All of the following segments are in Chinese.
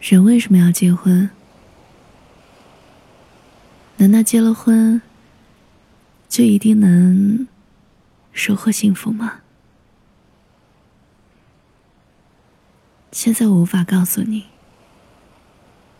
人为什么要结婚？难道结了婚就一定能收获幸福吗？现在我无法告诉你。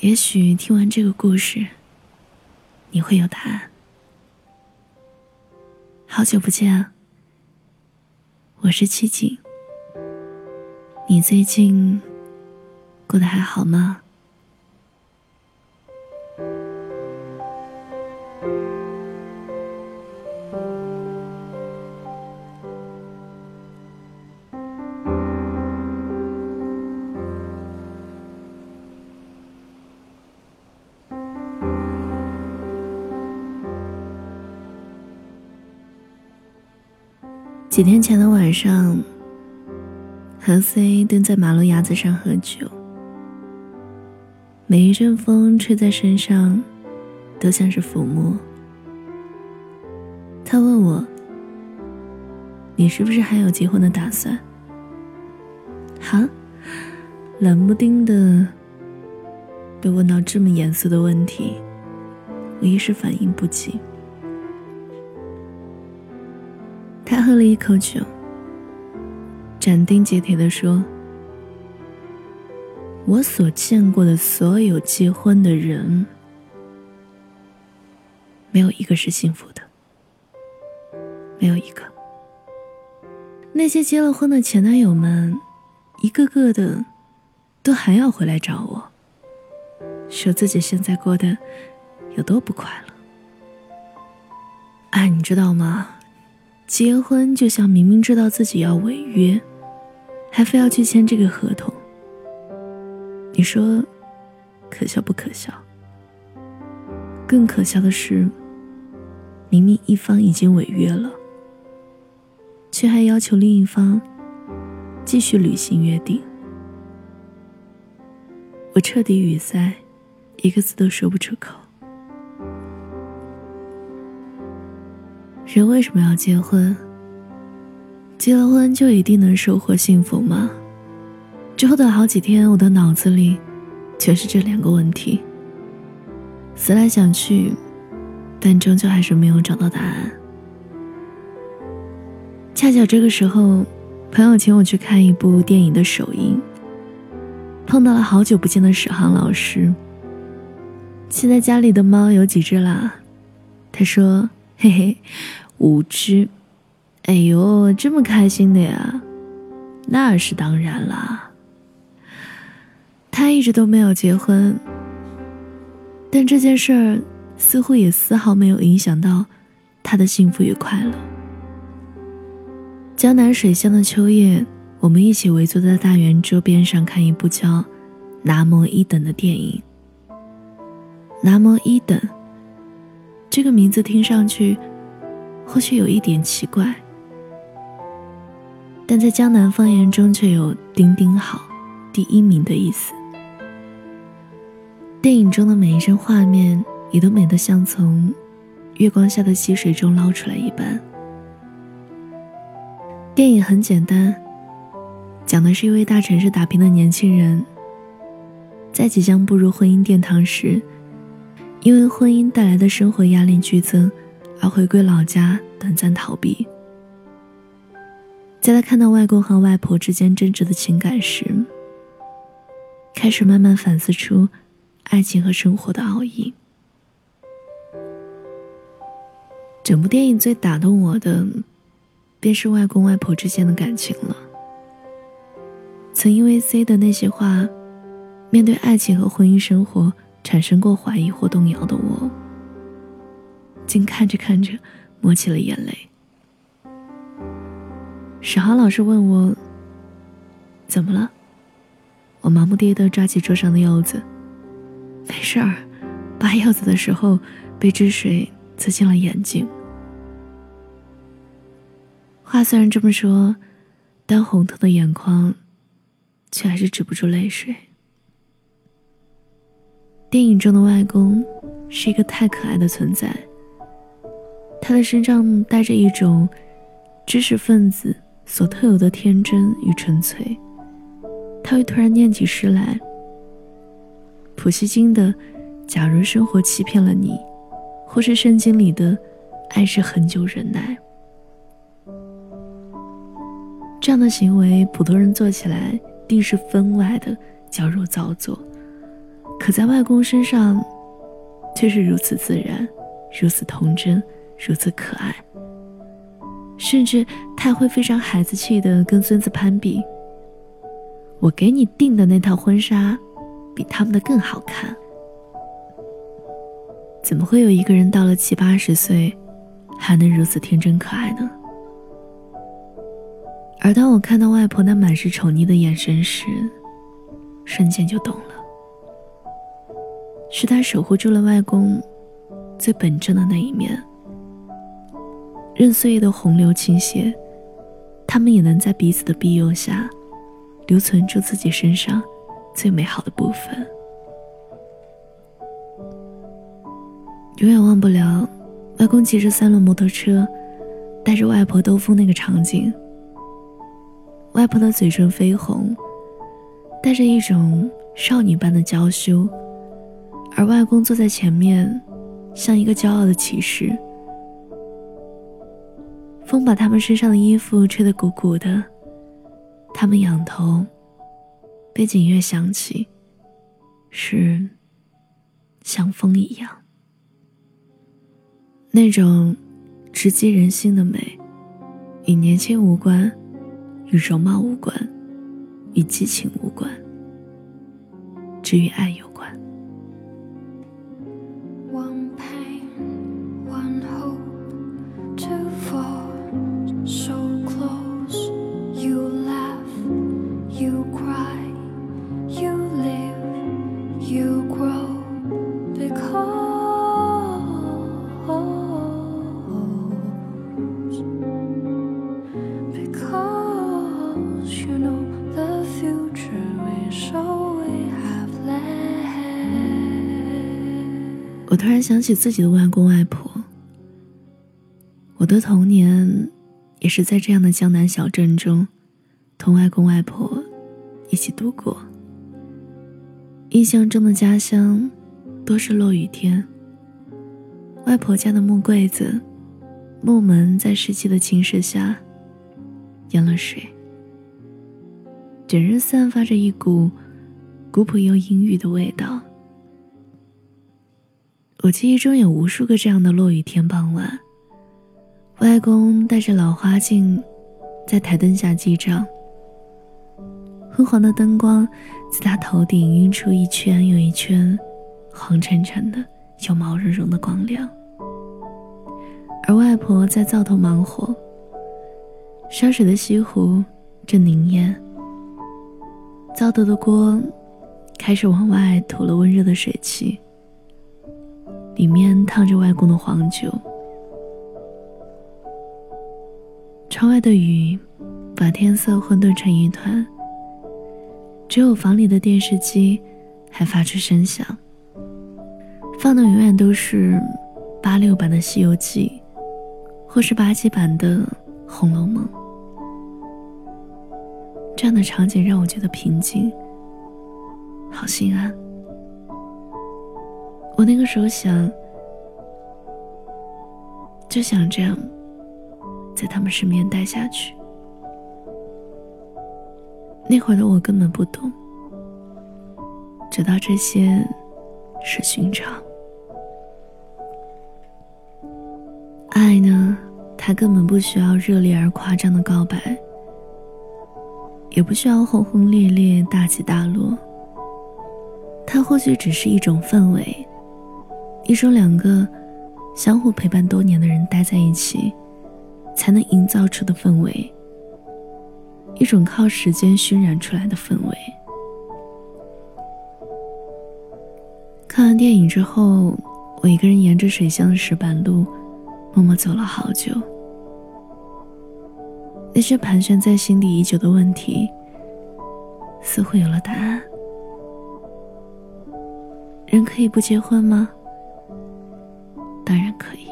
也许听完这个故事，你会有答案。好久不见，我是七景。你最近？过得还好吗？几天前的晚上，和 C 蹲在马路牙子上喝酒。每一阵风吹在身上，都像是抚摸。他问我：“你是不是还有结婚的打算？”哈，冷不丁的被问到这么严肃的问题，我一时反应不及。他喝了一口酒，斩钉截铁的说。我所见过的所有结婚的人，没有一个是幸福的，没有一个。那些结了婚的前男友们，一个个的，都还要回来找我，说自己现在过得有多不快乐。哎，你知道吗？结婚就像明明知道自己要违约，还非要去签这个合同。你说，可笑不可笑？更可笑的是，明明一方已经违约了，却还要求另一方继续履行约定。我彻底语塞，一个字都说不出口。人为什么要结婚？结了婚就一定能收获幸福吗？之后的好几天，我的脑子里全是这两个问题。思来想去，但终究还是没有找到答案。恰巧这个时候，朋友请我去看一部电影的首映，碰到了好久不见的史航老师。现在家里的猫有几只啦？他说：“嘿嘿，五只。”哎呦，这么开心的呀？那是当然啦。他一直都没有结婚，但这件事儿似乎也丝毫没有影响到他的幸福与快乐。江南水乡的秋夜，我们一起围坐在大圆桌边上看一部叫《南摩一等》的电影。南摩一等这个名字听上去或许有一点奇怪，但在江南方言中却有“顶顶好”“第一名”的意思。电影中的每一帧画面也都美得像从月光下的溪水中捞出来一般。电影很简单，讲的是一位大城市打拼的年轻人，在即将步入婚姻殿堂时，因为婚姻带来的生活压力剧增，而回归老家短暂逃避。在他看到外公和外婆之间真挚的情感时，开始慢慢反思出。爱情和生活的奥义。整部电影最打动我的，便是外公外婆之间的感情了。曾因为 C 的那些话，面对爱情和婚姻生活产生过怀疑或动摇的我，竟看着看着，抹起了眼泪。史航老师问我：“怎么了？”我忙不迭地抓起桌上的柚子。没事儿，拔柚子的时候被汁水刺进了眼睛。话虽然这么说，但红透的眼眶却还是止不住泪水。电影中的外公是一个太可爱的存在，他的身上带着一种知识分子所特有的天真与纯粹。他会突然念起诗来。普希金的“假如生活欺骗了你”，或是圣经里的“爱是恒久忍耐”。这样的行为，普通人做起来定是分外的矫揉造作，可在外公身上，却是如此自然，如此童真，如此可爱。甚至他会非常孩子气的跟孙子攀比：“我给你订的那套婚纱，比他们的更好看。”怎么会有一个人到了七八十岁，还能如此天真可爱呢？而当我看到外婆那满是宠溺的眼神时，瞬间就懂了，是她守护住了外公最本真的那一面。任岁月的洪流倾泻，他们也能在彼此的庇佑下，留存住自己身上最美好的部分。永远忘不了，外公骑着三轮摩托车，带着外婆兜风那个场景。外婆的嘴唇绯红，带着一种少女般的娇羞，而外公坐在前面，像一个骄傲的骑士。风把他们身上的衣服吹得鼓鼓的，他们仰头，背景音乐响起，是像风一样，那种直击人心的美，与年轻无关。与容貌无关，与激情无关，只与爱有关。我突然想起自己的外公外婆。我的童年也是在这样的江南小镇中，同外公外婆一起度过。印象中的家乡多是落雨天。外婆家的木柜子，木门在湿气的侵蚀下淹了水，整日散发着一股古朴又阴郁的味道。我记忆中有无数个这样的落雨天傍晚，外公戴着老花镜，在台灯下记账。昏黄的灯光自他头顶晕出一圈又一圈黄沉沉的又毛茸茸的光亮。而外婆在灶头忙活，烧水的西湖正凝烟，灶头的锅开始往外吐了温热的水汽。里面烫着外公的黄酒，窗外的雨把天色混沌成一团，只有房里的电视机还发出声响，放的永远都是八六版的《西游记》，或是八七版的《红楼梦》。这样的场景让我觉得平静，好心安。我那个时候想，就想这样，在他们身边待下去。那会儿的我根本不懂，直到这些是寻常。爱呢，它根本不需要热烈而夸张的告白，也不需要轰轰烈烈、大起大落。它或许只是一种氛围。一种两个相互陪伴多年的人待在一起，才能营造出的氛围。一种靠时间熏染出来的氛围。看完电影之后，我一个人沿着水乡的石板路，默默走了好久。那些盘旋在心底已久的问题，似乎有了答案。人可以不结婚吗？当然可以。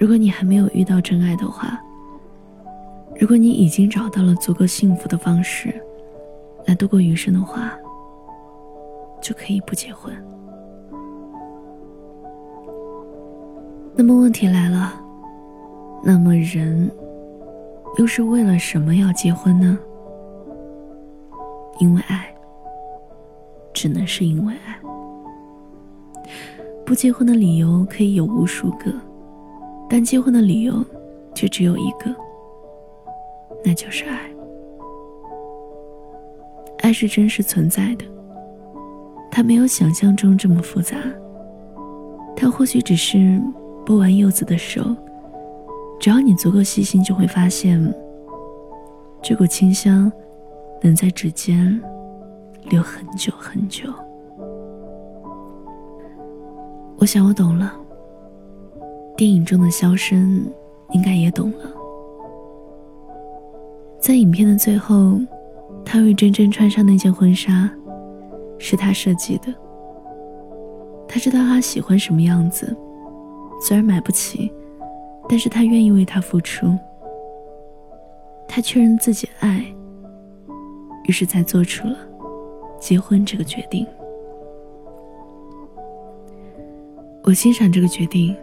如果你还没有遇到真爱的话，如果你已经找到了足够幸福的方式来度过余生的话，就可以不结婚。那么问题来了，那么人又是为了什么要结婚呢？因为爱，只能是因为爱。不结婚的理由可以有无数个，但结婚的理由却只有一个，那就是爱。爱是真实存在的，它没有想象中这么复杂。它或许只是剥完柚子的手，只要你足够细心，就会发现这股清香能在指尖留很久很久。我想我懂了，电影中的萧生应该也懂了。在影片的最后，他为真真穿上那件婚纱，是他设计的。他知道她喜欢什么样子，虽然买不起，但是他愿意为她付出。他确认自己爱，于是才做出了结婚这个决定。我欣赏这个决定，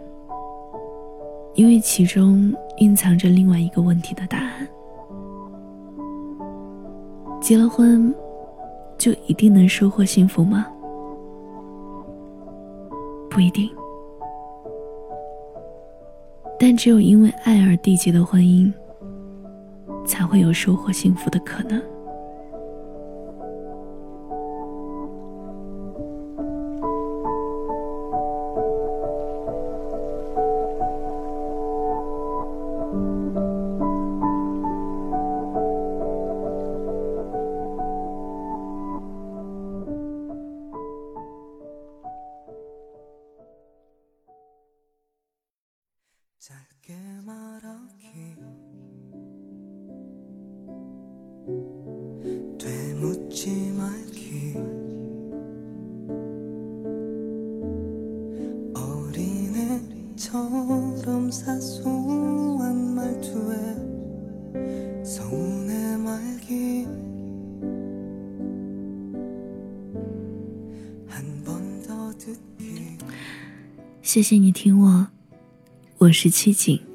因为其中蕴藏着另外一个问题的答案：结了婚，就一定能收获幸福吗？不一定。但只有因为爱而缔结的婚姻，才会有收获幸福的可能。谢谢你听我，我是七景。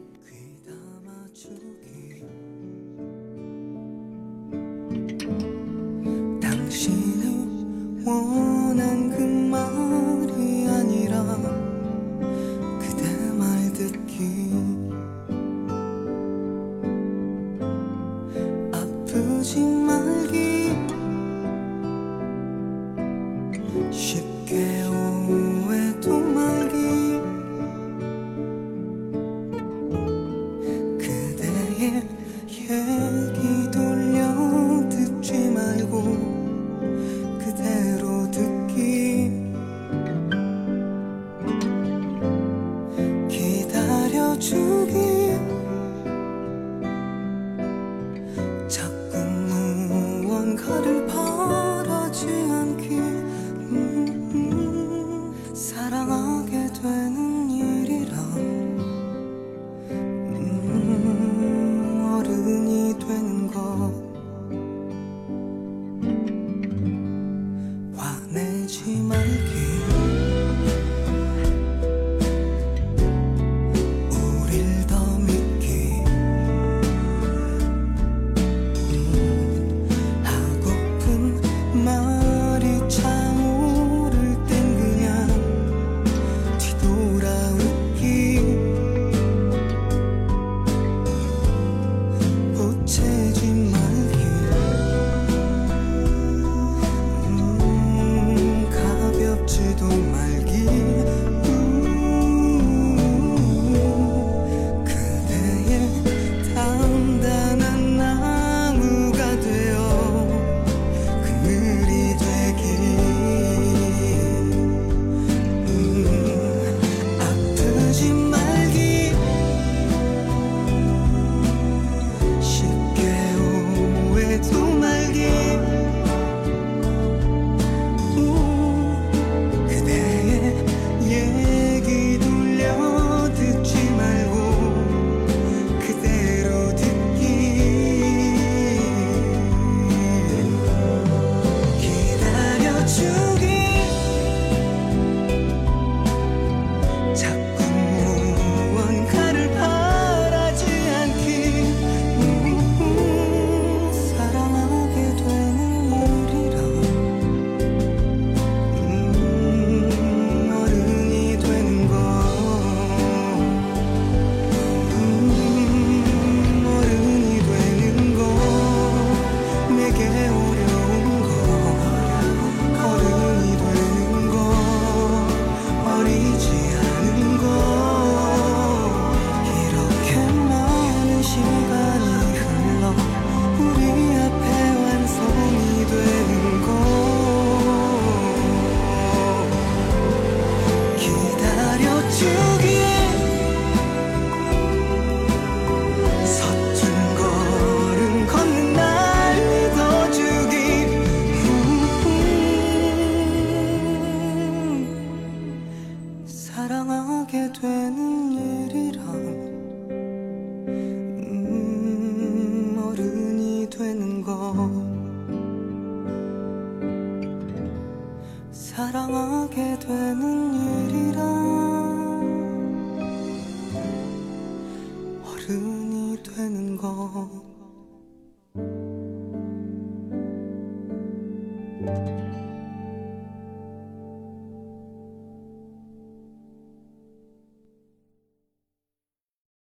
走